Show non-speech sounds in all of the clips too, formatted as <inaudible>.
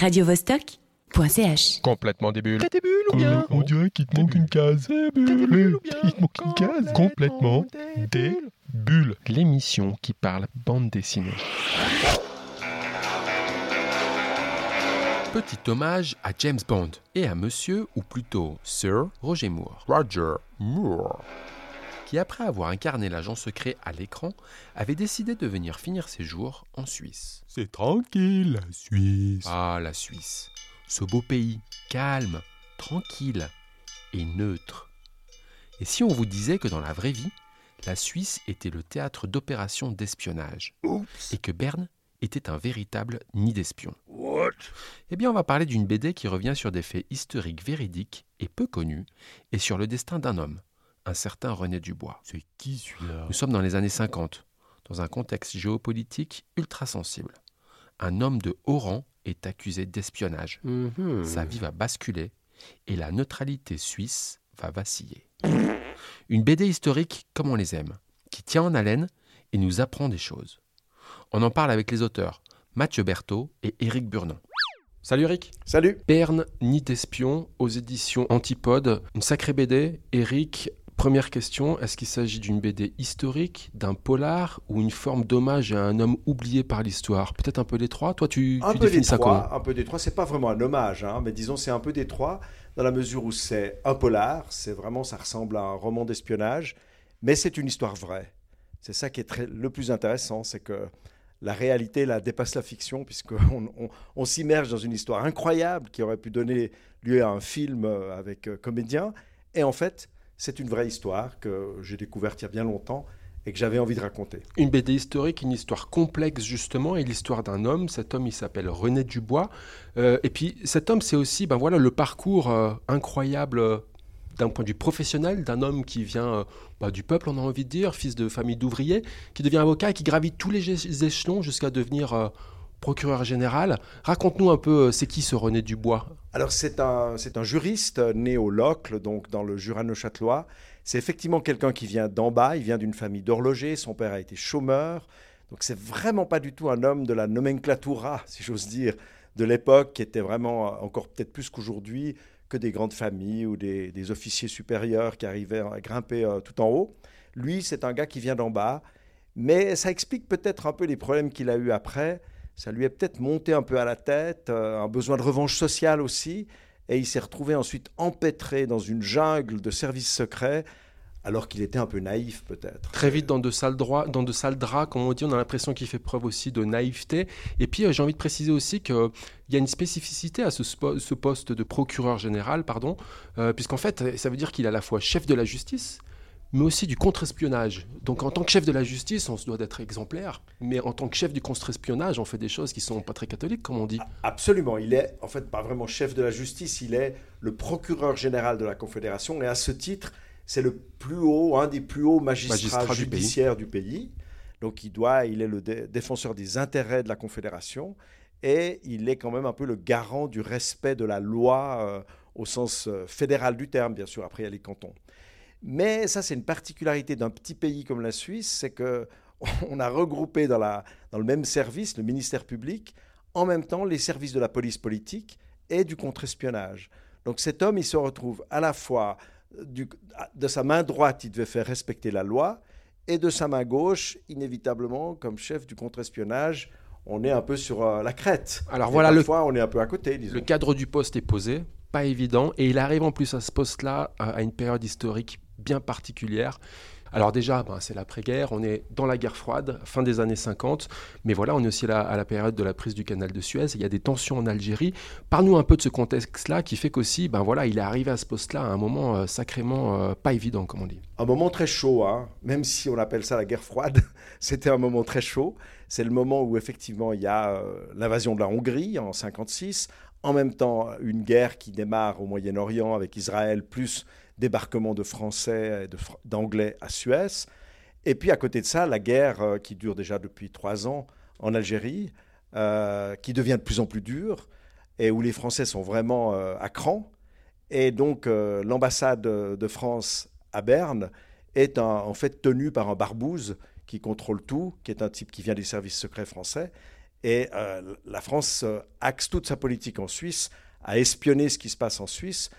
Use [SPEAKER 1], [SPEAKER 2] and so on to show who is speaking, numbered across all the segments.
[SPEAKER 1] radiovostok.ch.
[SPEAKER 2] Complètement des bulles.
[SPEAKER 3] T'as des bulles ou bien
[SPEAKER 2] On dirait qu'il te manque une case.
[SPEAKER 3] Des bulles ou bien
[SPEAKER 2] Il te manque une case. Complètement
[SPEAKER 3] des bulles.
[SPEAKER 2] L'émission qui parle bande dessinée. Petit hommage à James Bond et à monsieur, ou plutôt Sir Roger Moore. Roger Moore. Qui, après avoir incarné l'agent secret à l'écran, avait décidé de venir finir ses jours en Suisse. C'est tranquille, la Suisse. Ah, la Suisse. Ce beau pays, calme, tranquille et neutre. Et si on vous disait que dans la vraie vie, la Suisse était le théâtre d'opérations d'espionnage et que Berne était un véritable nid d'espions Eh bien, on va parler d'une BD qui revient sur des faits historiques véridiques et peu connus et sur le destin d'un homme, un certain René Dubois. C'est qui celui-là? Nous sommes dans les années 50, dans un contexte géopolitique ultra sensible. Un homme de haut rang est accusé d'espionnage. Sa vie va basculer et la neutralité suisse va vaciller. Une BD historique comme on les aime, qui tient en haleine et nous apprend des choses. On en parle avec les auteurs Mathieu Berthaud et Éric Burnon. Salut Eric
[SPEAKER 4] Salut
[SPEAKER 2] Berne, Nid d'espion aux éditions Antipode. Une sacrée BD. Eric, première question, est-ce qu'il s'agit d'une BD historique, d'un polar ou une forme d'hommage à un homme oublié par l'histoire? Peut-être un peu des trois Toi, tu,
[SPEAKER 4] Un
[SPEAKER 2] tu
[SPEAKER 4] peu
[SPEAKER 2] définis
[SPEAKER 4] des
[SPEAKER 2] ça comment?
[SPEAKER 4] un peu des trois. C'est pas vraiment un hommage, hein, mais disons c'est un peu des trois dans la mesure où c'est un polar. C'est vraiment, ça ressemble à un roman d'espionnage, mais c'est une histoire vraie. C'est ça qui est très, le plus intéressant, c'est que la réalité là dépasse la fiction puisqu'on <laughs> on, on s'immerge dans une histoire incroyable qui aurait pu donner lieu à un film euh, avec euh, comédien. Et en fait, c'est une vraie histoire que j'ai découverte il y a bien longtemps et que j'avais envie de raconter.
[SPEAKER 2] Une BD historique, une histoire complexe justement, et l'histoire d'un homme. Cet homme, il s'appelle René Dubois. Euh, et puis cet homme, c'est aussi, ben voilà, le parcours euh, incroyable euh, d'un point de vue professionnel d'un homme qui vient bah, du peuple, on a envie de dire, fils de famille d'ouvriers, qui devient avocat et qui gravit tous les échelons jusqu'à devenir procureur général. Raconte-nous un peu, euh, c'est qui ce René Dubois?
[SPEAKER 4] Alors c'est un, c'est un juriste né au Locle, donc dans le Jura neuchâtelois. C'est effectivement quelqu'un qui vient d'en bas, il vient d'une famille d'horlogers, son père a été chômeur. Donc c'est vraiment pas du tout un homme de la nomenclatura, <laughs> si j'ose dire, de l'époque, qui était vraiment euh, encore peut-être plus qu'aujourd'hui que des grandes familles ou des, des officiers supérieurs qui arrivaient à grimper euh, tout en haut. Lui, c'est un gars qui vient d'en bas, mais ça explique peut-être un peu les problèmes qu'il a eu après. Ça lui est peut-être monté un peu à la tête, euh, un besoin de revanche sociale aussi, et il s'est retrouvé ensuite empêtré dans une jungle de services secrets, alors qu'il était un peu naïf peut-être.
[SPEAKER 2] Très vite dans de sales draps, comme on dit, on a l'impression qu'il fait preuve aussi de naïveté. Et puis euh, j'ai envie de préciser aussi qu'il y a une spécificité à ce poste de procureur général, pardon, euh, puisqu'en fait, ça veut dire qu'il est à la fois chef de la justice, mais aussi du contre-espionnage. Donc en tant que chef de la justice, on se doit d'être exemplaire, mais en tant que chef du contre-espionnage, on fait des choses qui sont pas très catholiques, comme on dit.
[SPEAKER 4] Absolument, il est en fait pas vraiment chef de la justice, il est le procureur général de la Confédération, et à ce titre, c'est le plus haut, un des plus hauts magistrats
[SPEAKER 2] Magistrat du pays.
[SPEAKER 4] judiciaires du pays. Donc il doit, il est le dé- défenseur des intérêts de la Confédération, et il est quand même un peu le garant du respect de la loi euh, au sens euh, fédéral du terme, bien sûr. Après, il y a les cantons. Mais ça, c'est une particularité d'un petit pays comme la Suisse, c'est que <laughs> on a regroupé dans, la, dans le même service, le ministère public, en même temps les services de la police politique et du contre-espionnage. Donc cet homme, il se retrouve à la fois du- de sa main droite, il devait faire respecter la loi, et de sa main gauche, inévitablement, comme chef du contre-espionnage, on est un peu sur euh, la crête.
[SPEAKER 2] Alors
[SPEAKER 4] Et
[SPEAKER 2] voilà, le,
[SPEAKER 4] parfois, on est un peu à côté, disons.
[SPEAKER 2] le cadre du poste est posé, pas évident, et il arrive en plus à ce poste-là euh, à une période historique bien particulière. Alors déjà, ben, c'est l'après-guerre, on est dans la guerre froide, fin des années 50, mais voilà, on est aussi là, à la période de la prise du canal de Suez, il y a des tensions en Algérie. Parle-nous un peu de ce contexte-là qui fait qu'aussi, ben voilà, il est arrivé à ce poste-là à un moment euh, sacrément euh, pas évident, comme on dit.
[SPEAKER 4] un moment très chaud, hein. même si on appelle ça la guerre froide, <laughs> c'était un moment très chaud. C'est le moment où effectivement il y a euh, l'invasion de la Hongrie en 56, en même temps une guerre qui démarre au Moyen-Orient avec Israël, plus débarquement de Français et d'Anglais à Suez. Et puis à côté de ça, la guerre euh, qui dure déjà depuis trois ans en Algérie, euh, qui devient de plus en plus dure, et où les Français sont vraiment euh, à cran. Et donc l'ambassade de France à Berne est en fait tenue par un barbouze qui contrôle tout, qui est un type qui vient des services secrets français. Et la France axe toute sa politique en Suisse à espionner ce qui se passe en Suisse.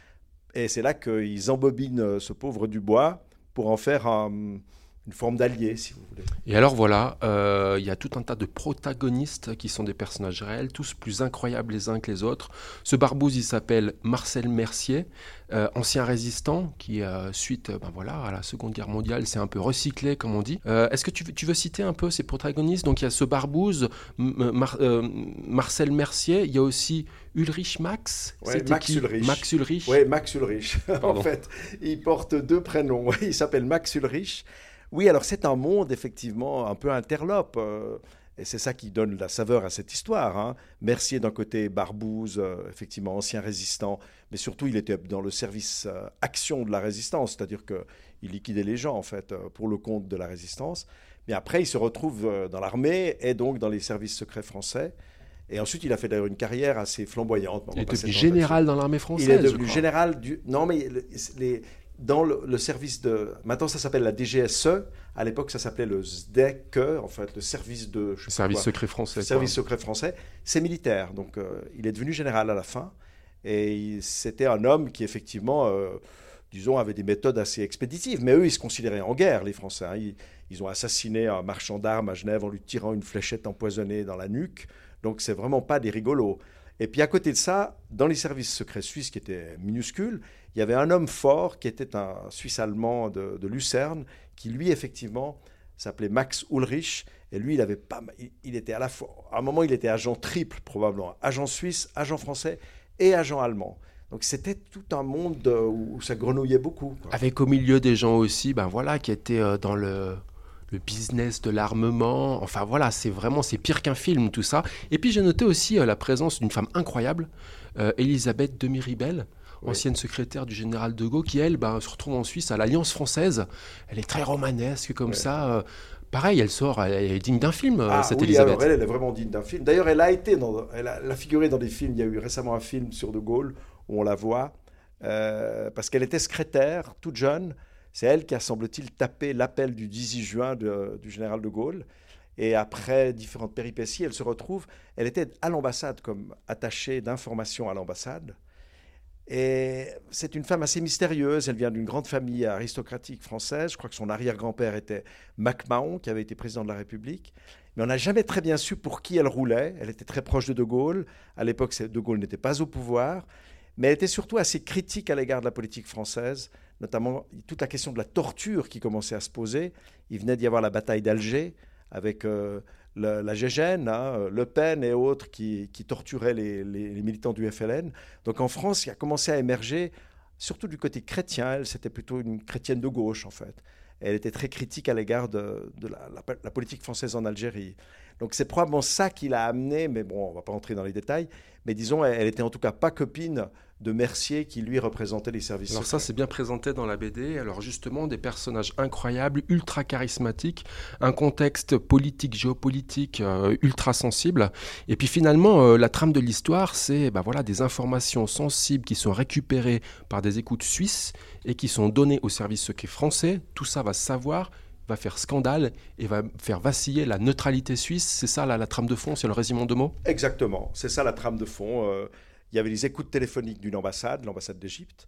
[SPEAKER 4] Et c'est là qu'ils embobinent ce pauvre Dubois pour en faire un une forme d'allié, si vous voulez.
[SPEAKER 2] Et alors voilà, euh, il y a tout un tas de protagonistes qui sont des personnages réels, tous plus incroyables les uns que les autres. Ce barbouze, il s'appelle Marcel Mercier, euh, ancien résistant, qui, euh, suite ben voilà, à la Seconde Guerre mondiale, s'est un peu recyclé, comme on dit. Est-ce que tu, tu, veux citer un peu ces protagonistes? Donc il y a ce barbouze, Marcel Mercier, il y a aussi Ulrich Max
[SPEAKER 4] Max Ulrich.
[SPEAKER 2] Max Ulrich.
[SPEAKER 4] Oui, Max Ulrich. <laughs> en fait, il porte deux prénoms. <laughs> il s'appelle Max Ulrich. Oui, alors c'est un monde effectivement un peu interlope. Euh, et c'est ça qui donne la saveur à cette histoire. Hein. Mercier d'un côté, Barbouze, euh, effectivement ancien résistant, mais surtout il était dans le service euh, action de la résistance, c'est-à-dire qu'il liquidait les gens en fait pour le compte de la résistance. Mais après il se retrouve dans l'armée et donc dans les services secrets français. Et ensuite, il a fait d'ailleurs une carrière assez flamboyante.
[SPEAKER 2] Il est devenu général dans l'armée française.
[SPEAKER 4] Il est devenu général du. Non, mais les, dans le, service de. Maintenant, ça s'appelle la DGSE. À l'époque, ça s'appelait le SDEC, en fait, le service de.
[SPEAKER 2] service secret français.
[SPEAKER 4] Service secret français. C'est militaire. Donc, euh, il est devenu général à la fin. Et c'était un homme qui, effectivement, euh, disons, avait des méthodes assez expéditives. Mais eux, ils se considéraient en guerre, les Français. Hein. Ils, ils, ont assassiné un marchand d'armes à Genève en lui tirant une fléchette empoisonnée dans la nuque. Donc, c'est vraiment pas des rigolos. Et puis à côté de ça, dans les services secrets suisses qui étaient minuscules, il y avait un homme fort qui était un Suisse allemand de, Lucerne, qui lui effectivement s'appelait Max Ulrich. Et lui, il avait pas, il, était à la fois, à un moment, il était agent triple probablement, agent suisse, agent français et agent allemand. Donc c'était tout un monde où ça grenouillait beaucoup.
[SPEAKER 2] Avec au milieu des gens aussi, ben voilà, qui étaient euh, dans le le business de l'armement. Enfin voilà, c'est vraiment, c'est pire qu'un film tout ça. Et puis j'ai noté aussi euh, la présence d'une femme incroyable, euh, Elisabeth de Ancienne secrétaire du général de Gaulle, qui elle ben, se retrouve en Suisse à l'Alliance française. Elle est très romanesque comme ça. Euh, pareil, elle sort, elle est digne d'un film,
[SPEAKER 4] ah,
[SPEAKER 2] cette
[SPEAKER 4] oui,
[SPEAKER 2] Elisabeth.
[SPEAKER 4] elle, elle, est vraiment digne d'un film. D'ailleurs, elle a été, dans, elle, a, figuré dans des films. Il y a eu récemment un film sur de Gaulle où on la voit parce qu'elle était secrétaire, toute jeune. C'est elle qui a, semble-t-il, tapé l'appel du 18 juin du général de Gaulle. Et après différentes péripéties, elle se retrouve, elle était à l'ambassade comme attachée d'information à l'ambassade. Et c'est une femme assez mystérieuse. Elle vient d'une grande famille aristocratique française. Je crois que son arrière-grand-père était MacMahon, qui avait été président de la République. Mais on n'a jamais très bien su pour qui elle roulait. Elle était très proche de De Gaulle. À l'époque, De Gaulle n'était pas au pouvoir. Mais elle était surtout assez critique à l'égard de la politique française notamment toute la question de la torture qui commençait à se poser. Il venait d'y avoir la bataille d'Alger avec euh, la Gégène, hein, Le Pen et autres qui, torturaient les, militants du FLN. Donc en France, il a commencé à émerger, surtout du côté chrétien. Elle, c'était plutôt une chrétienne de gauche, en fait. Elle était très critique à l'égard de, la, politique française en Algérie. Donc c'est probablement ça qui l'a amené, mais bon, on ne va pas entrer dans les détails, mais disons, elle, elle était en tout cas pas copine de Mercier qui lui représentait les services.
[SPEAKER 2] Alors ça c'est bien présenté dans la BD. Alors justement des personnages incroyables, ultra charismatiques, un contexte politique, géopolitique euh, ultra sensible. Et puis finalement euh, la trame de l'histoire c'est bah, voilà des informations sensibles qui sont récupérées par des écoutes suisses et qui sont données au service secret français. Tout ça va savoir va faire scandale et va faire vaciller la neutralité suisse. C'est ça la, la trame de fond, c'est le résumé de mots?
[SPEAKER 4] Exactement, c'est ça la trame de fond. Euh, il y avait les écoutes téléphoniques d'une ambassade, l'ambassade d'Égypte.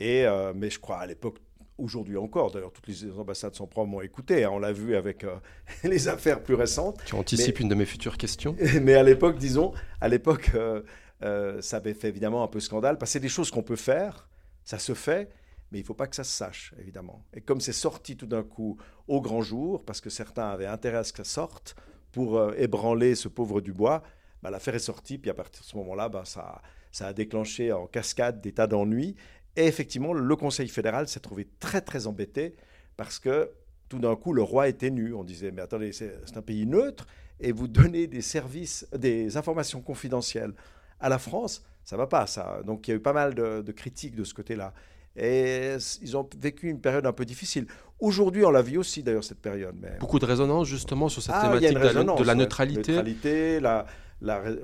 [SPEAKER 4] Et, euh, mais je crois à l'époque, aujourd'hui encore, d'ailleurs, toutes les ambassades sont probablement écoutées. Hein, on l'a vu avec euh, <laughs> les affaires plus récentes.
[SPEAKER 2] Tu anticipes une de mes futures questions? <laughs>
[SPEAKER 4] Mais à l'époque, disons, à l'époque, euh, ça avait fait évidemment un peu scandale, parce que c'est des choses qu'on peut faire, ça se fait, mais il ne faut pas que ça se sache, évidemment. Et comme c'est sorti tout d'un coup au grand jour, parce que certains avaient intérêt à ce que ça sorte, pour ébranler ce pauvre Dubois, bah, l'affaire est sortie, puis à partir de ce moment-là, bah, ça, ça a déclenché en cascade des tas d'ennuis. Et effectivement, le Conseil fédéral s'est trouvé très très embêté parce que tout d'un coup, le roi était nu. On disait, mais attendez, c'est un pays neutre et vous donnez des services, des informations confidentielles à la France, ça va pas ça. Donc il y a eu pas mal de, critiques de ce côté-là. Et ils ont vécu une période un peu difficile. Aujourd'hui, on la vit aussi d'ailleurs cette période. Mais...
[SPEAKER 2] Beaucoup de résonance justement sur cette ah, thématique de, la, neutralité.
[SPEAKER 4] La neutralité, la,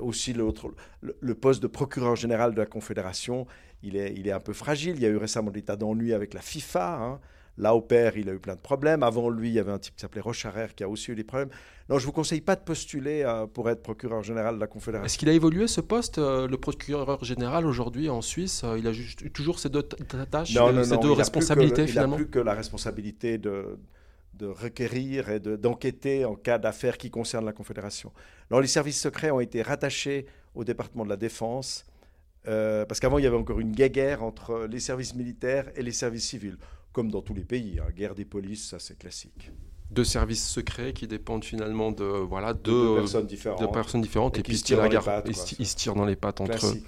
[SPEAKER 4] aussi l'autre, le, poste de procureur général de la Confédération, il est, il est un peu fragile. Il y a eu récemment l'état d'ennui avec la FIFA. Hein. Là, au père, il a eu plein de problèmes. Avant lui, il y avait un type qui s'appelait Rocharer qui a aussi eu des problèmes. Non, je ne vous conseille pas de postuler euh, pour être procureur général de la Confédération.
[SPEAKER 2] Est-ce qu'il a évolué ce poste, euh, le procureur général aujourd'hui en Suisse? Euh, Il a juste, toujours ces deux tâches, ces deux responsabilités finalement
[SPEAKER 4] Il n'a plus que la responsabilité de, de requérir et d'enquêter en cas d'affaires qui concernent la Confédération. Alors, les services secrets ont été rattachés au département de la Défense, parce qu'avant, il y avait encore une guerre entre les services militaires et les services civils, comme dans tous les pays. Hein. Guerre des polices, ça c'est classique
[SPEAKER 2] deux services secrets qui dépendent finalement de voilà
[SPEAKER 4] deux, personnes différentes,
[SPEAKER 2] personnes différentes et, puis ils, se tirent dans les pattes entre eux.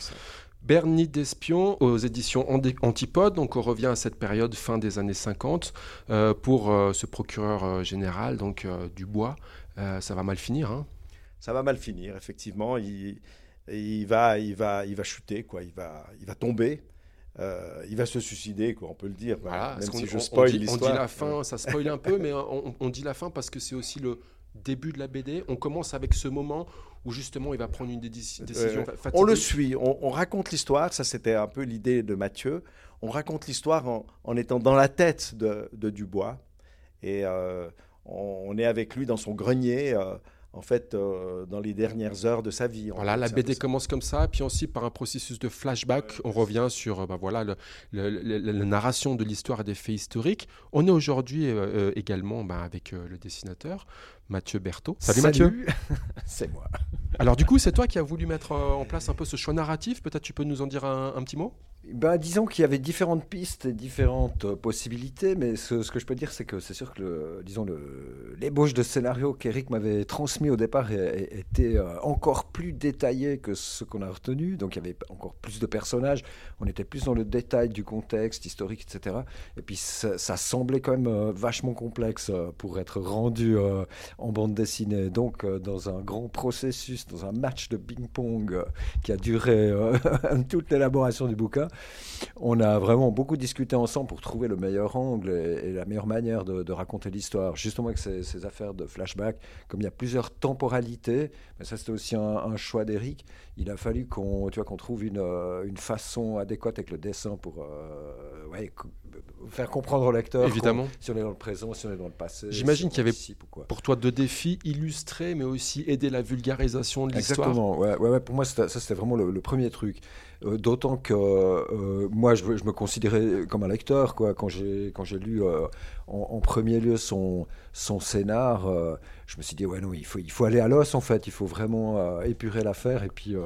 [SPEAKER 2] Bernie d'Espion aux éditions Antipode. Donc on revient à cette période fin des années 50 euh, pour euh, ce procureur euh, général donc Dubois. ça va mal finir. Hein?
[SPEAKER 4] Ça va mal finir effectivement. Il, il, va il va il va chuter quoi. Il va il va tomber. Euh, il va se suicider, quoi, on peut le dire.
[SPEAKER 2] Voilà, même si je spoil l'histoire. On dit la fin, ça spoil un peu, mais on, dit la fin parce que c'est aussi le début de la BD. On commence avec ce moment où justement il va prendre une décision euh,
[SPEAKER 4] On le suit, on, raconte l'histoire, ça c'était un peu l'idée de Mathieu. On raconte l'histoire en, étant dans la tête de, Dubois. Et euh, on, est avec lui dans son grenier en fait, euh, dans les dernières heures de sa vie.
[SPEAKER 2] Voilà, la BD commence comme ça, puis aussi par un processus de flashback, on revient sur bah, voilà, la narration de l'histoire et des faits historiques. On est aujourd'hui euh, euh, également bah, avec le dessinateur Mathieu Berthaud.
[SPEAKER 1] Salut, Mathieu <laughs> C'est moi.
[SPEAKER 2] Alors du coup, c'est toi qui as voulu mettre en place un peu ce choix narratif. Peut-être tu peux nous en dire un petit mot?
[SPEAKER 1] Bah, disons qu'il y avait différentes pistes et différentes euh, possibilités, mais ce, que je peux dire, c'est que c'est sûr que le, disons l'ébauche de scénario qu'Eric m'avait transmis au départ était euh, encore plus détaillé que ce qu'on a retenu. Donc il y avait encore plus de personnages, on était plus dans le détail du contexte historique, etc. Et puis ça, semblait quand même euh, vachement complexe pour être rendu en bande dessinée. Donc dans un grand processus, dans un match de ping-pong qui a duré <laughs> toute l'élaboration du bouquin, on a vraiment beaucoup discuté ensemble pour trouver le meilleur angle et, la meilleure manière de, raconter l'histoire. Justement avec ces, affaires de flashback, comme il y a plusieurs temporalités, mais ça c'était aussi un, choix d'Eric, il a fallu qu'on trouve une, euh, une, façon adéquate avec le dessin pour euh, faire comprendre au lecteur
[SPEAKER 2] Évidemment.
[SPEAKER 1] si on est dans le présent, si on est dans le passé.
[SPEAKER 2] J'imagine qu'il y avait pour toi deux défis, illustrer mais aussi aider la vulgarisation de l'histoire.
[SPEAKER 1] Exactement, ouais, ouais, pour moi ça c'était vraiment le, premier truc. Euh, d'autant que euh, moi, je, me considérais comme un lecteur, quoi. Quand j'ai lu euh, en, premier lieu son son scénar, je me suis dit ouais non, il faut il faut aller à l'os en fait. Il faut vraiment épurer l'affaire et puis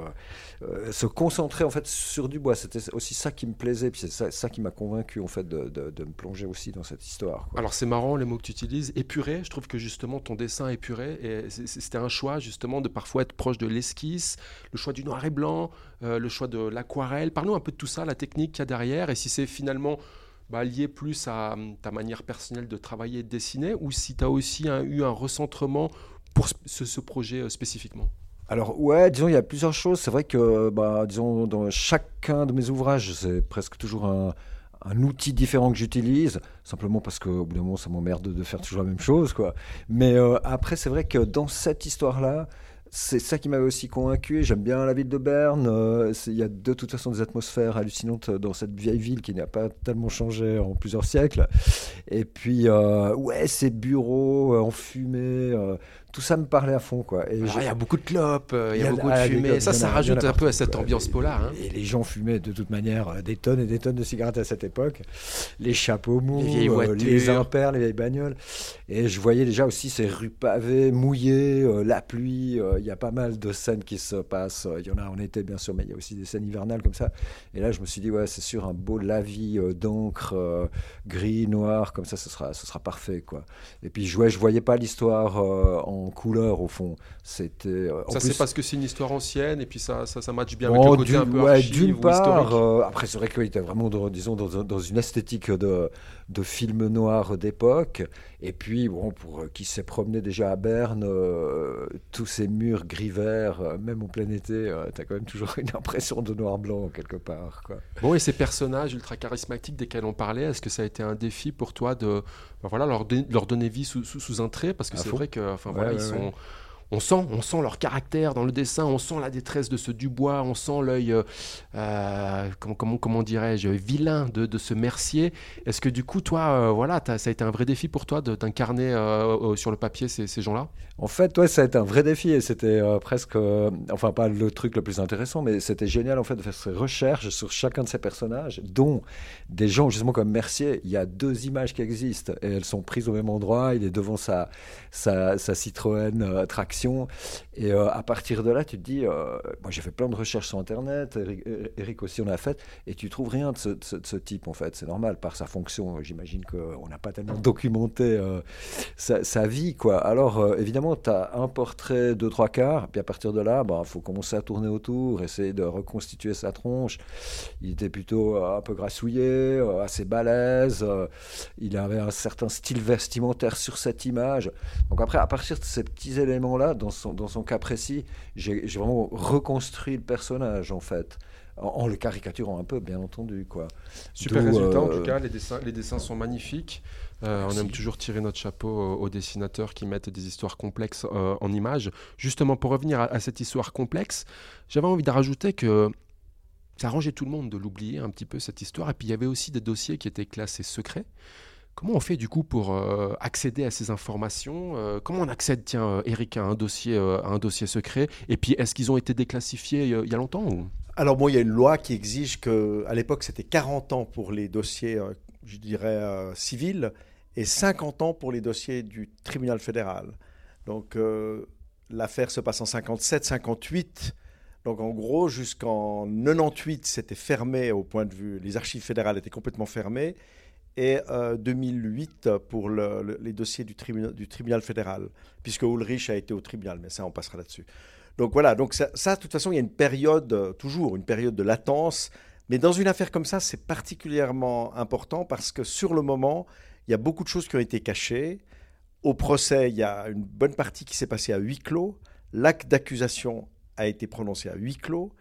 [SPEAKER 1] se concentrer en fait sur Dubois. C'était aussi ça qui me plaisait, puis c'est ça, qui m'a convaincu en fait de, de, me plonger aussi dans cette histoire.
[SPEAKER 2] Alors c'est marrant les mots que tu utilises, épuré. Je trouve que justement ton dessin épuré, et c'était un choix justement de parfois être proche de l'esquisse, le choix du noir et blanc, le choix de la aquarelle. Parlons un peu de tout ça, la technique qu'il y a derrière, et si c'est finalement bah, lié plus à hum, ta manière personnelle de travailler et de dessiner, ou si tu as aussi eu un recentrement pour ce, projet euh, spécifiquement?
[SPEAKER 1] Alors ouais, disons il y a plusieurs choses. C'est vrai que bah, disons dans chacun de mes ouvrages, c'est presque toujours un, outil différent que j'utilise, simplement parce qu'au bout d'un moment ça m'emmerde de faire toujours la même chose quoi. Mais euh, après c'est vrai que dans cette histoire là, c'est ça qui m'avait aussi convaincu. J'aime bien la ville de Berne. Euh, il y a de toute façon des atmosphères hallucinantes dans cette vieille ville qui n'a pas tellement changé en plusieurs siècles. Et puis, euh, ouais, ces bureaux euh, enfumés, tout ça me parlait à fond. quoi.
[SPEAKER 2] Il y a beaucoup de clopes, il y, a beaucoup de fumée. Ça, ça rajoute un peu à cette ambiance polar. Hein.
[SPEAKER 1] Et les gens fumaient de toute manière des tonnes et des tonnes de cigarettes à cette époque. Les chapeaux mous, les, euh, les impairs, les vieilles bagnoles. Et je voyais déjà aussi ces rues pavées, mouillées, euh, la pluie. Euh, il y a pas mal de scènes qui se passent. Il y en a en été, bien sûr, mais il y a aussi des scènes hivernales comme ça. Et là, je me suis dit, ouais, c'est sûr, un beau lavis d'encre gris, noir, comme ça, ce sera, ce sera parfait. quoi. Et puis, je, je voyais pas l'histoire en couleur au fond. C'était.
[SPEAKER 2] Euh, ça c'est parce que c'est une histoire ancienne et puis ça ça, ça match bien avec le côté un peu ouais, D'une part,
[SPEAKER 1] euh, après c'est vrai qu'il était vraiment dans, disons dans, dans, une esthétique de, de film noir d'époque. Et puis bon pour euh, qui s'est promené déjà à Berne, tous ces murs gris vert, même au plein été, tu as quand même toujours <laughs> une impression de noir blanc quelque part. Quoi.
[SPEAKER 2] Bon et ces personnages ultra charismatiques desquels on parlait, est-ce que ça a été un défi pour toi de ben voilà leur, leur donner vie sous, sous, un trait? Parce que c'est vrai que enfin voilà ils sont on sent, on sent leur caractère dans le dessin, on sent la détresse de ce Dubois, on sent l'œil, euh, euh, comment, dirais-je, vilain de, ce Mercier. Est-ce que du coup, toi, euh, voilà, ça a été un vrai défi pour toi de t'incarner sur le papier ces, ces gens-là?
[SPEAKER 1] En fait, ouais, ça a été un vrai défi et c'était presque, enfin pas le truc le plus intéressant, mais c'était génial en fait de faire ces recherches sur chacun de ces personnages, dont des gens justement comme Mercier. Il y a deux images qui existent et elles sont prises au même endroit. Il est devant sa, sa, sa Citroën traction et euh, à partir de là, tu te dis, euh, moi j'ai fait plein de recherches sur Internet, Eric, aussi on a fait, et tu trouves rien de ce, type en fait. C'est normal, par sa fonction. J'imagine qu'on n'a pas tellement documenté euh, sa, vie. quoi. Alors évidemment, tu as un portrait de trois quarts, puis à partir de là, il bah, faut commencer à tourner autour, essayer de reconstituer sa tronche. Il était plutôt un peu grassouillé, assez balèze, il avait un certain style vestimentaire sur cette image. Donc après, à partir de ces petits éléments-là, dans son, dans son cas précis, j'ai vraiment reconstruit le personnage, en fait. En, le caricaturant un peu, bien entendu. Quoi.
[SPEAKER 2] Super résultat, en tout euh, cas. Les dessins, les dessins sont magnifiques. Euh, on aime toujours tirer notre chapeau aux, dessinateurs qui mettent des histoires complexes euh, en images. Justement, pour revenir à, à cette histoire complexe, j'avais envie de rajouter que ça arrangeait tout le monde de l'oublier un petit peu, cette histoire. Et puis, il y avait aussi des dossiers qui étaient classés secrets. Comment on fait du coup pour euh, accéder à ces informations euh, Comment on accède, tiens, euh, Eric, à un dossier, un dossier secret? Et puis, est-ce qu'ils ont été déclassifiés il y a longtemps
[SPEAKER 4] Alors, moi, il y a une loi qui exige que, à l'époque, c'était 40 ans pour les dossiers, je dirais, civils, et 50 ans pour les dossiers du tribunal fédéral. Donc, l'affaire se passe en 57, 58. Donc, en gros, jusqu'en 98, c'était fermé au point de vue, les archives fédérales étaient complètement fermées et 2008 euh, pour les dossiers du, tribunal, du tribunal fédéral, puisque Ulrich a été au tribunal, mais ça, on passera là-dessus. Donc voilà, donc ça, de toute façon, il y a une période, euh, toujours une période de latence, mais dans une affaire comme ça, c'est particulièrement important parce que sur le moment, il y a beaucoup de choses qui ont été cachées. Au procès, il y a une bonne partie qui s'est passée à huis clos. L'acte d'accusation a été prononcé à huis clos.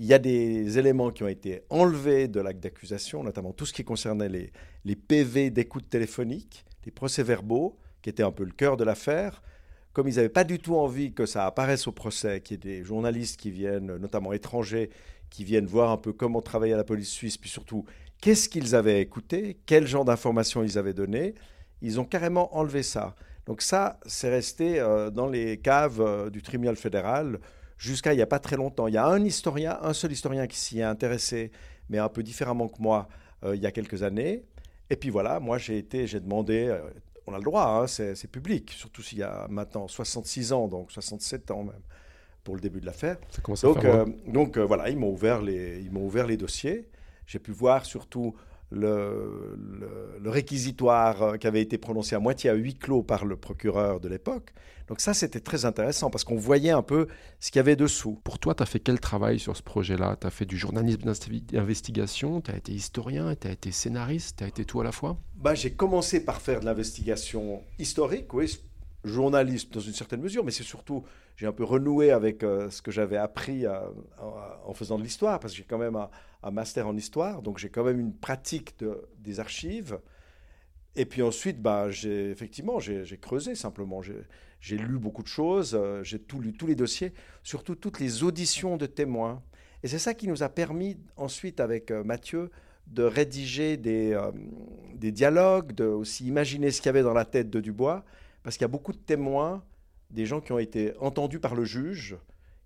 [SPEAKER 4] Il y a des éléments qui ont été enlevés de l'acte d'accusation, notamment tout ce qui concernait les, PV d'écoute téléphonique, les procès-verbaux, qui étaient un peu le cœur de l'affaire. Comme ils n'avaient pas du tout envie que ça apparaisse au procès, qu'il y ait des journalistes qui viennent, notamment étrangers, qui viennent voir un peu comment travaillait la police suisse, puis surtout qu'est-ce qu'ils avaient écouté, quel genre d'informations ils avaient donné, ils ont carrément enlevé ça. Donc ça, c'est resté euh, dans les caves euh, du tribunal fédéral jusqu'à il n'y a pas très longtemps. Il y a un historien, un seul historien qui s'y est intéressé, mais un peu différemment que moi, euh, il y a quelques années. Et puis voilà, moi j'ai été, j'ai demandé, euh, on a le droit, hein, c'est public, surtout s'il y a maintenant 66 ans, donc 67 ans même, pour le début de l'affaire. Donc, euh, donc voilà, ils m'ont ouvert, les, ils m'ont ouvert les dossiers. J'ai pu voir surtout le, le, réquisitoire euh, qui avait été prononcé à moitié à huis clos par le procureur de l'époque. Donc ça, c'était très intéressant parce qu'on voyait un peu ce qu'il y avait dessous.
[SPEAKER 2] Pour toi, tu as fait quel travail sur ce projet-là? Tu as fait du journalisme d'investigation, tu as été historien, tu as été scénariste, tu as été tout à la fois?
[SPEAKER 4] Bah, J'ai commencé par faire de l'investigation historique, oui, journaliste dans une certaine mesure, mais c'est surtout, j'ai un peu renoué avec euh, ce que j'avais appris euh, en faisant de l'histoire, parce que j'ai quand même un, master en histoire, donc j'ai quand même une pratique de, des archives. Et puis ensuite, bah, effectivement, j'ai creusé simplement. J'ai lu beaucoup de choses, euh, j'ai tout lu, tous les dossiers, surtout toutes les auditions de témoins. Et c'est ça qui nous a permis ensuite, avec Mathieu, de rédiger des, des dialogues, de aussi imaginer ce qu'il y avait dans la tête de Dubois parce qu'il y a beaucoup de témoins, des gens qui ont été entendus par le juge,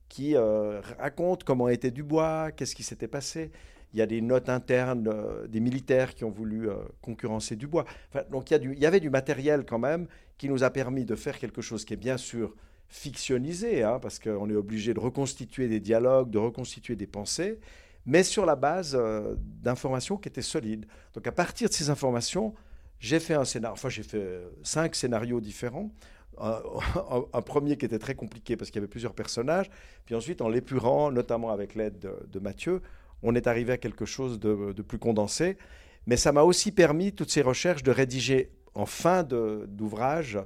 [SPEAKER 4] qui euh, racontent comment était Dubois, qu'est-ce qui s'était passé. Il y a des notes internes euh, des militaires qui ont voulu euh, concurrencer Dubois. donc il y, avait du matériel quand même qui nous a permis de faire quelque chose qui est bien sûr fictionnisé, hein, parce qu'on est obligé de reconstituer des dialogues, de reconstituer des pensées, mais sur la base d'informations qui étaient solides. Donc à partir de ces informations, j'ai fait un enfin j'ai fait cinq scénarios différents. <laughs> Un, premier qui était très compliqué parce qu'il y avait plusieurs personnages. Puis ensuite, en l'épurant, notamment avec l'aide de, Mathieu, on est arrivé à quelque chose de, plus condensé. Mais ça m'a aussi permis, toutes ces recherches, de rédiger en fin d'ouvrage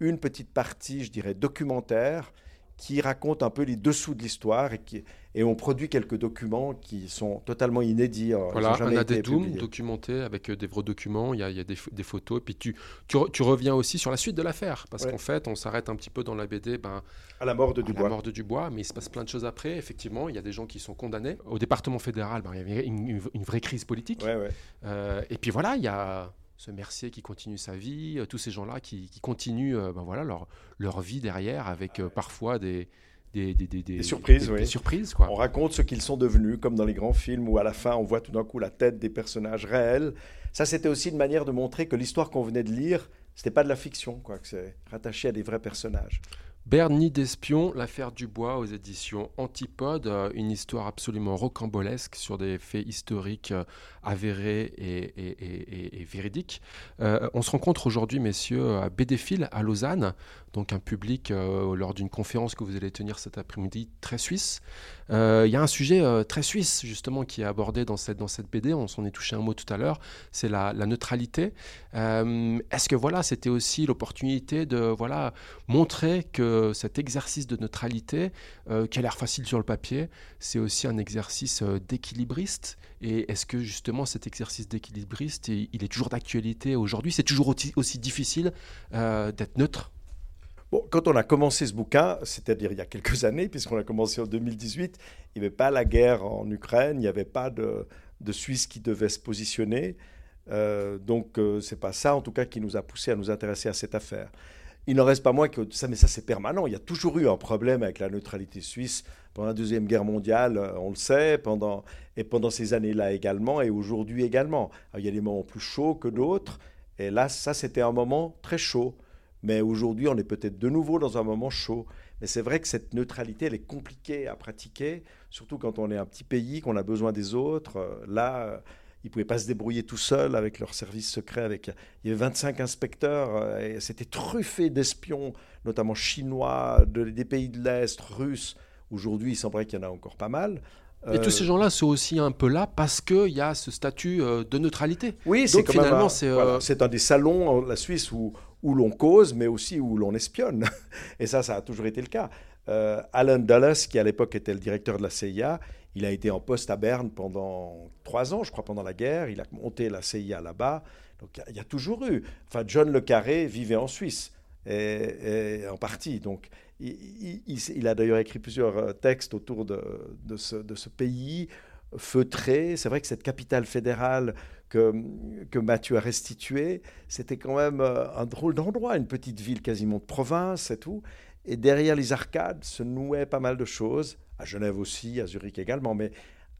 [SPEAKER 4] une petite partie, je dirais, documentaire qui raconte un peu les dessous de l'histoire et qui, et on produit quelques documents qui sont totalement inédits.
[SPEAKER 2] Voilà, on a des dooms documentés avec des vrais documents, il y a, il y a des, des, photos, et puis tu, tu, tu, reviens aussi sur la suite de l'affaire, parce qu'en fait, on s'arrête un petit peu dans la BD ben,
[SPEAKER 4] à la mort de Dubois.
[SPEAKER 2] la mort de Dubois, mais il se passe plein de choses après. Effectivement, il y a des gens qui sont condamnés. Au département fédéral, ben, il y avait une, une, vraie crise politique. Euh, et puis voilà, il y a ce Mercier qui continue sa vie, euh, tous ces gens-là qui, continuent euh, ben voilà, leur, leur vie derrière avec euh, parfois des, des, des,
[SPEAKER 4] des, surprises.
[SPEAKER 2] Des, surprises quoi.
[SPEAKER 4] On raconte ce qu'ils sont devenus, comme dans les grands films où à la fin on voit tout d'un coup la tête des personnages réels. Ça, c'était aussi une manière de montrer que l'histoire qu'on venait de lire, c'était pas de la fiction, quoi, que c'est rattaché à des vrais personnages.
[SPEAKER 2] Bernie d'espion, l'affaire Dubois aux éditions Antipode, euh, une histoire absolument rocambolesque sur des faits historiques euh, avérés et, véridiques. Euh, on se rencontre aujourd'hui, messieurs, à Bédéphile, à Lausanne, donc un public lors d'une conférence que vous allez tenir cet après-midi très suisse. Il y a un sujet très suisse, justement, qui est abordé dans cette, dans cette BD, on s'en est touché un mot tout à l'heure, c'est la, neutralité. Est-ce que voilà, c'était aussi l'opportunité de voilà, montrer que cet exercice de neutralité, euh, qui a l'air facile sur le papier, c'est aussi un exercice euh, d'équilibriste? Et est-ce que justement cet exercice d'équilibriste, il est toujours d'actualité aujourd'hui? C'est toujours aussi, difficile euh, d'être neutre?
[SPEAKER 4] Bon, quand on a commencé ce bouquin, c'est-à-dire il y a quelques <laughs> années, puisqu'on a commencé en 2018, il n'y avait pas la guerre en Ukraine, il n'y avait pas de, de, Suisse qui devait se positionner. donc, ce c'est pas ça, en tout cas, qui nous a poussé à nous intéresser à cette affaire. Il n'en reste pas moins que ça, mais ça c'est permanent. Il y a toujours eu un problème avec la neutralité suisse pendant la Deuxième Guerre mondiale, euh, on le sait, et pendant ces années-là également, et aujourd'hui également. il y a des moments plus chauds que d'autres, et là, ça c'était un moment très chaud. Mais aujourd'hui, on est peut-être de nouveau dans un moment chaud. Mais c'est vrai que cette neutralité, elle est compliquée à pratiquer, surtout quand on est un petit pays, qu'on a besoin des autres. Euh, là, ils ne pouvaient pas se débrouiller tout seuls avec leur service secret. Avec, il y avait 25 inspecteurs, euh, et c'était truffé d'espions, notamment chinois, de, des pays de l'Est, russes. Aujourd'hui, il semblerait qu'il y en a encore pas mal.
[SPEAKER 2] Et tous ces euh, gens-là sont aussi un peu là parce qu'il y a ce statut euh, de neutralité.
[SPEAKER 4] Oui, c'est finalement c'est c'est un des salons la Suisse où, où l'on cause, mais aussi où l'on espionne. <laughs> Et ça, ça a toujours été le cas. Alan Dulles, qui à l'époque était le directeur de la CIA, il a été en poste à Berne pendant trois ans, je crois, pendant la guerre. Il a monté la CIA là-bas. Donc il y, a toujours eu. Enfin, John Le Carré vivait en Suisse, en partie. Donc il, a d'ailleurs écrit plusieurs euh, textes autour de, ce, pays feutré. C'est vrai que cette capitale fédérale que, que Mathieu a restituée, c'était quand même euh, un drôle d'endroit, une petite ville quasiment de province et tout. Et derrière les arcades se nouaient pas mal de choses à Genève aussi, à Zurich également, mais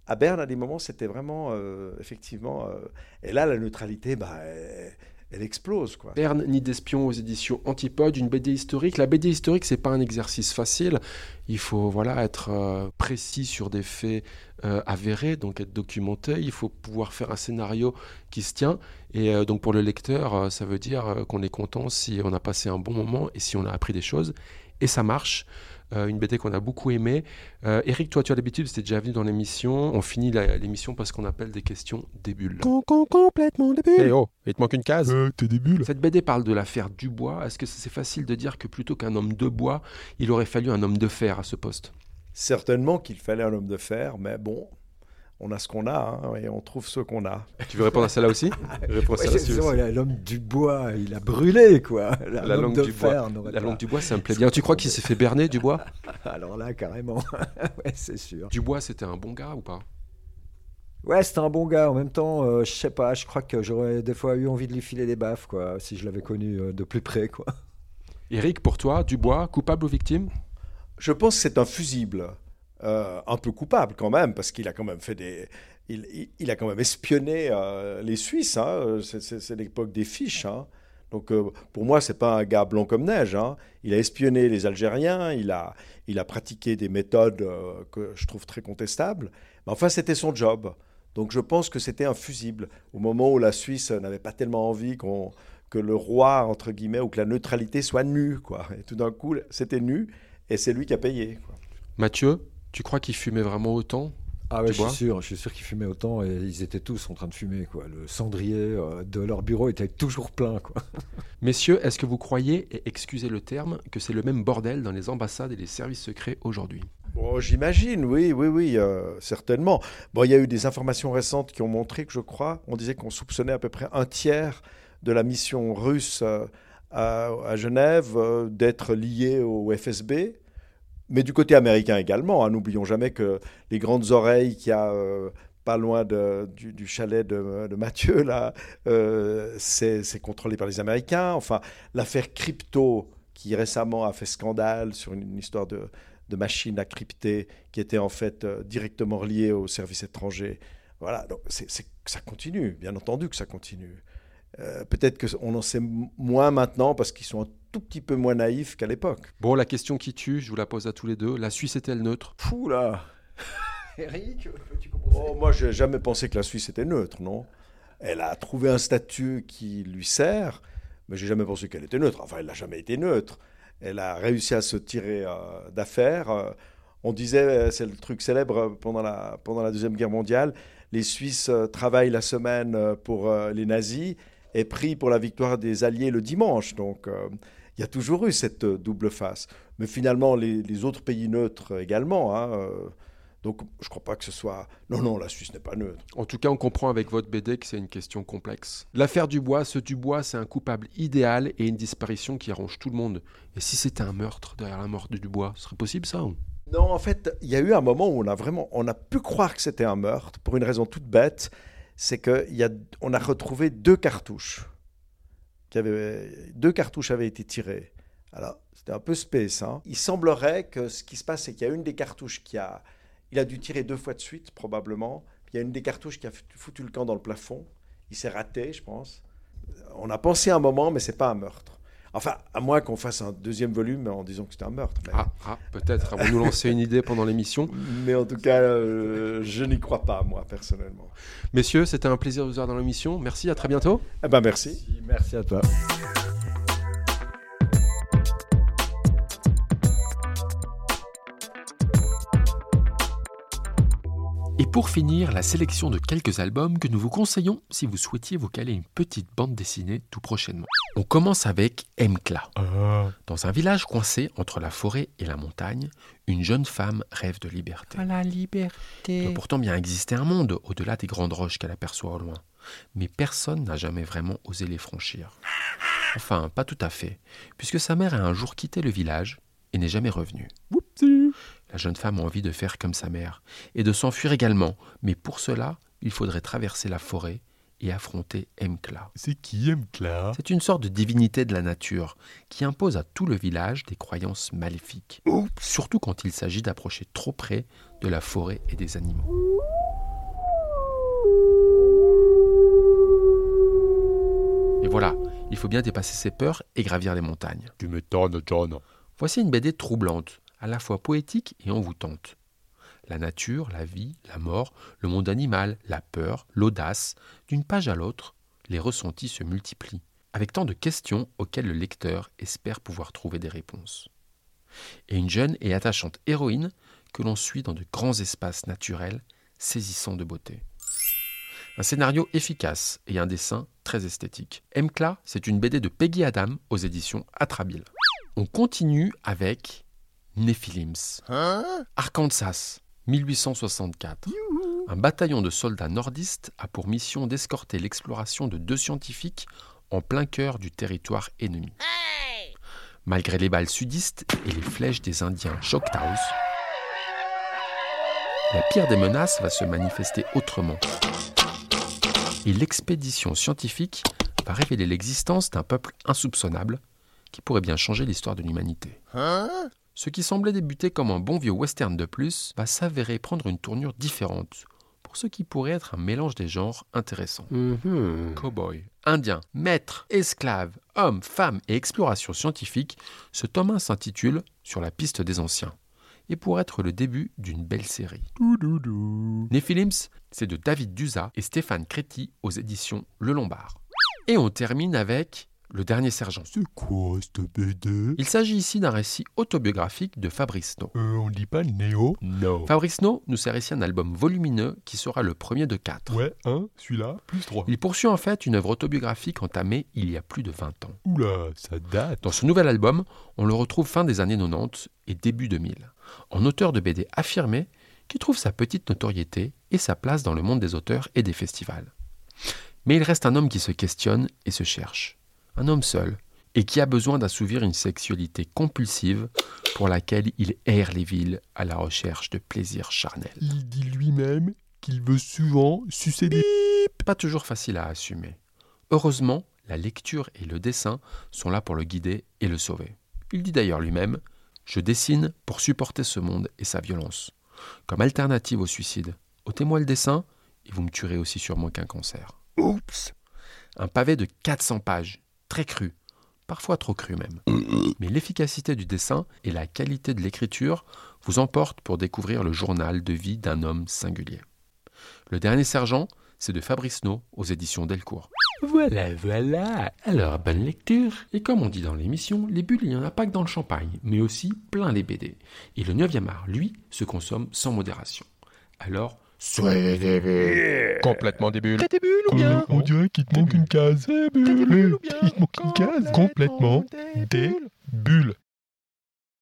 [SPEAKER 4] à Berne, à des moments, c'était vraiment, euh, effectivement... Euh, et là, la neutralité, bah, explose. Quoi.
[SPEAKER 2] Berne, Nid d'espion aux éditions Antipode, une BD historique. La BD historique, c'est pas un exercice facile. Il faut voilà, être euh, précis sur des faits avérés, donc être documenté. Il faut pouvoir faire un scénario qui se tient. Et donc pour le lecteur, ça veut dire qu'on est content si on a passé un bon moment et si on a appris des choses. Et ça marche. Euh, une BD qu'on a beaucoup aimée. Euh, Eric, toi, tu as l'habitude, c'était déjà venu dans l'émission. On finit l'émission parce qu'on appelle des questions des bulles.
[SPEAKER 3] complètement des bulles.
[SPEAKER 2] Eh oh, il te manque une case.
[SPEAKER 3] Euh, t'es des bulles.
[SPEAKER 2] Cette BD parle de l'affaire Dubois. Est-ce que c'est facile de dire que plutôt qu'un homme de bois, il aurait fallu un homme de fer à ce poste?
[SPEAKER 4] Certainement qu'il fallait un homme de fer, mais bon, on a ce qu'on a hein, et on trouve ce qu'on a.
[SPEAKER 2] Tu veux répondre à celle-là aussi? <laughs>
[SPEAKER 1] L'homme du bois, il a brûlé quoi.
[SPEAKER 2] La, langue, du bois. La langue du bois, ça me plaît bien. Tu crois qu'il s'est fait berner du bois? <laughs>
[SPEAKER 1] Alors là, carrément. <laughs> ouais, c'est sûr.
[SPEAKER 2] Du bois, c'était un bon gars ou pas?
[SPEAKER 1] Ouais, c'était un bon gars. En même temps, euh, je sais pas, je crois que j'aurais des fois eu envie de lui filer des baffes quoi, si je l'avais connu euh, de plus près quoi.
[SPEAKER 2] Eric, pour toi, Dubois, coupable ou victime?
[SPEAKER 4] Je pense que c'est un fusible. Euh, un peu coupable quand même, parce qu'il a quand même fait des. Il, a quand même espionné euh, les Suisses. Hein. C'est l'époque des fiches. Hein. Donc euh, pour moi, c'est pas un gars blanc comme neige. Hein. Il a espionné les Algériens. Il a, il a pratiqué des méthodes que je trouve très contestables. Mais enfin, c'était son job. Donc je pense que c'était un fusible. Au moment où la Suisse n'avait pas tellement envie qu'on que le roi, entre guillemets, ou que la neutralité soit nue. Quoi. Et tout d'un coup, c'était nu, et c'est lui qui a payé.
[SPEAKER 2] Mathieu, tu crois qu'ils fumaient vraiment autant
[SPEAKER 1] ah ouais, je suis sûr, je suis sûr qu'ils fumaient autant et ils étaient tous en train de fumer quoi. Le cendrier euh, de leur bureau était toujours plein quoi. <laughs>
[SPEAKER 2] Messieurs, est-ce que vous croyez et excusez le terme que c'est le même bordel dans les ambassades et les services secrets aujourd'hui?
[SPEAKER 4] Bon, J'imagine, oui, oui, oui, euh, certainement. Bon, il y a eu des informations récentes qui ont montré que, je crois, on disait qu'on soupçonnait à peu près un tiers de la mission russe euh, à, à Genève euh, d'être liée au FSB, mais du côté américain également. hein. N'oublions jamais que les grandes oreilles qu'il y a euh, pas loin du, chalet de, Mathieu, là, euh, c'est contrôlé par les Américains. Enfin, l'affaire crypto qui récemment a fait scandale sur une, histoire de, de machine à crypter qui était en fait euh, directement reliée au service étranger. Voilà, donc ça continue, bien entendu que ça continue. Euh, peut-être qu'on en sait moins maintenant parce qu'ils sont un tout petit peu moins naïfs qu'à l'époque.
[SPEAKER 2] Bon, la question qui tue, je vous la pose à tous les deux. La Suisse est-elle neutre?
[SPEAKER 1] Fou là <laughs> Eric, peux-tu commencer?
[SPEAKER 4] Oh, moi, j'ai jamais pensé que la Suisse était neutre, non? Elle a trouvé un statut qui lui sert, mais j'ai jamais pensé qu'elle était neutre. Enfin, elle n'a jamais été neutre. Elle a réussi à se tirer euh, d'affaire. Euh, on disait, euh, c'est le truc célèbre pendant la, pendant la Deuxième Guerre mondiale, les Suisses travaillent la semaine pour les nazis et prient pour la victoire des Alliés le dimanche. Donc, euh, il y a toujours eu cette euh, double face. Mais finalement, les, les autres pays neutres également. hein, euh, donc, je ne crois pas que ce soit. Non, non, la Suisse n'est pas neutre.
[SPEAKER 2] En tout cas, on comprend avec votre BD que c'est une question complexe. L'affaire Dubois, ce Dubois, c'est un coupable idéal et une disparition qui arrange tout le monde. Et si c'était un meurtre derrière la mort de Dubois, ce serait possible ça
[SPEAKER 4] Non, en fait, il y a eu un moment où on a vraiment, on a pu croire que c'était un meurtre pour une raison toute bête, c'est y a, a retrouvé deux cartouches. Qui avaient, deux cartouches avaient été tirées. Alors, c'était un peu space. Hein. Il semblerait que ce qui se passe, c'est qu'il y a une des cartouches qui a, il a dû tirer deux fois de suite probablement. Il y a une des cartouches qui a foutu le camp dans le plafond. Il s'est raté, je pense. On a pensé un moment, mais c'est pas un meurtre. Enfin, à moins qu'on fasse un deuxième volume en disant que c'était un meurtre. Mais...
[SPEAKER 2] Ah, ah peut-être. Avant de nous lancer <laughs> une idée pendant l'émission.
[SPEAKER 4] Mais en tout cas, euh, je n'y crois pas, moi, personnellement.
[SPEAKER 2] Messieurs, c'était un plaisir de vous avoir dans l'émission. Merci, à très bientôt.
[SPEAKER 4] Eh ben, merci.
[SPEAKER 1] Merci à toi.
[SPEAKER 2] Et pour finir, la sélection de quelques albums que nous vous conseillons si vous souhaitiez vous caler une petite bande dessinée tout prochainement. On commence avec Mkla. Dans un village coincé entre la forêt et la montagne, une jeune femme rêve de liberté.
[SPEAKER 3] la
[SPEAKER 2] Il
[SPEAKER 3] liberté.
[SPEAKER 2] doit pourtant bien exister un monde au-delà des grandes roches qu'elle aperçoit au loin. Mais personne n'a jamais vraiment osé les franchir. Enfin, pas tout à fait, puisque sa mère a un jour quitté le village et n'est jamais revenue. La jeune femme a envie de faire comme sa mère et de s'enfuir également, mais pour cela, il faudrait traverser la forêt et affronter Mkla.
[SPEAKER 3] C'est qui Clara
[SPEAKER 2] C'est une sorte de divinité de la nature qui impose à tout le village des croyances maléfiques, surtout quand il s'agit d'approcher trop près de la forêt et des animaux. Et voilà, il faut bien dépasser ses peurs et gravir les montagnes.
[SPEAKER 3] Tu m'étonnes, John.
[SPEAKER 2] Voici une BD troublante, à la fois poétique et envoûtante. La nature, la vie, la mort, le monde animal, la peur, l'audace, d'une page à l'autre, les ressentis se multiplient, avec tant de questions auxquelles le lecteur espère pouvoir trouver des réponses. Et une jeune et attachante héroïne que l'on suit dans de grands espaces naturels saisissants de beauté. Un scénario efficace et un dessin très esthétique. Mkla, c'est une BD de Peggy Adam aux éditions Atrabile. On continue avec Nephilims. Arkansas, 1864. Un bataillon de soldats nordistes a pour mission d'escorter l'exploration de deux scientifiques en plein cœur du territoire ennemi. Malgré les balles sudistes et les flèches des Indiens Choctaws, la pire des menaces va se manifester autrement. Et l'expédition scientifique va révéler l'existence d'un peuple insoupçonnable qui pourrait bien changer l'histoire de l'humanité. Ce qui semblait débuter comme un bon vieux western de plus va s'avérer prendre une tournure différente pour ce qui pourrait être un mélange des genres intéressant. Cowboy, indien, maître, esclave, homme, femme et exploration scientifique, ce tome 1 s'intitule Sur la piste des anciens et pour être le début d'une belle série. Nephilims, c'est de David Duza et Stéphane Créti aux éditions Le Lombard. Et on termine avec Le Dernier Sergent.
[SPEAKER 3] C'est quoi cette BD
[SPEAKER 2] Il s'agit ici d'un récit autobiographique de Fabrice No.
[SPEAKER 3] euh, On dit pas Néo?
[SPEAKER 2] No. Fabrice No nous sert ici un album volumineux qui sera le premier de quatre.
[SPEAKER 3] Ouais, un, celui-là, plus trois.
[SPEAKER 2] Il poursuit en fait une œuvre autobiographique entamée il y a plus de 20 ans.
[SPEAKER 3] Oula, ça date.
[SPEAKER 2] Dans ce nouvel album, on le retrouve fin des années 90 et début 2000. en auteur de BD affirmé qui trouve sa petite notoriété et sa place dans le monde des auteurs et des festivals. Mais il reste un homme qui se questionne et se cherche. Un homme seul, et qui a besoin d'assouvir une sexualité compulsive pour laquelle il erre les villes à la recherche de plaisirs charnels.
[SPEAKER 3] Il dit lui-même qu'il veut souvent sucer des...
[SPEAKER 2] Pas toujours facile à assumer. Heureusement, la lecture et le dessin sont là pour le guider et le sauver. Il dit d'ailleurs lui-même Je dessine pour supporter ce monde et sa violence. Comme alternative au suicide, ôtez-moi le dessin et vous me tuerez aussi sûrement qu'un cancer.
[SPEAKER 3] Oups
[SPEAKER 2] Un pavé de 400 pages, très cru, parfois trop cru même. Mais l'efficacité du dessin et la qualité de l'écriture vous emportent pour découvrir le journal de vie d'un homme singulier. Le dernier sergent, c'est de Fabrice No aux éditions Delcourt. Voilà, voilà. Alors, bonne lecture. Et comme on dit dans l'émission, les bulles, il n'y en a pas que dans le champagne, mais aussi plein les BD. Et le 9e art, lui, se consomme sans modération. Alors, soyez des bulles.
[SPEAKER 3] Complètement des bulles.
[SPEAKER 2] T'as des bulles ou bien
[SPEAKER 3] On dirait qu'il te manque une case.
[SPEAKER 2] Des bulles ou bien
[SPEAKER 3] Il te manque une case. Complètement des bulles.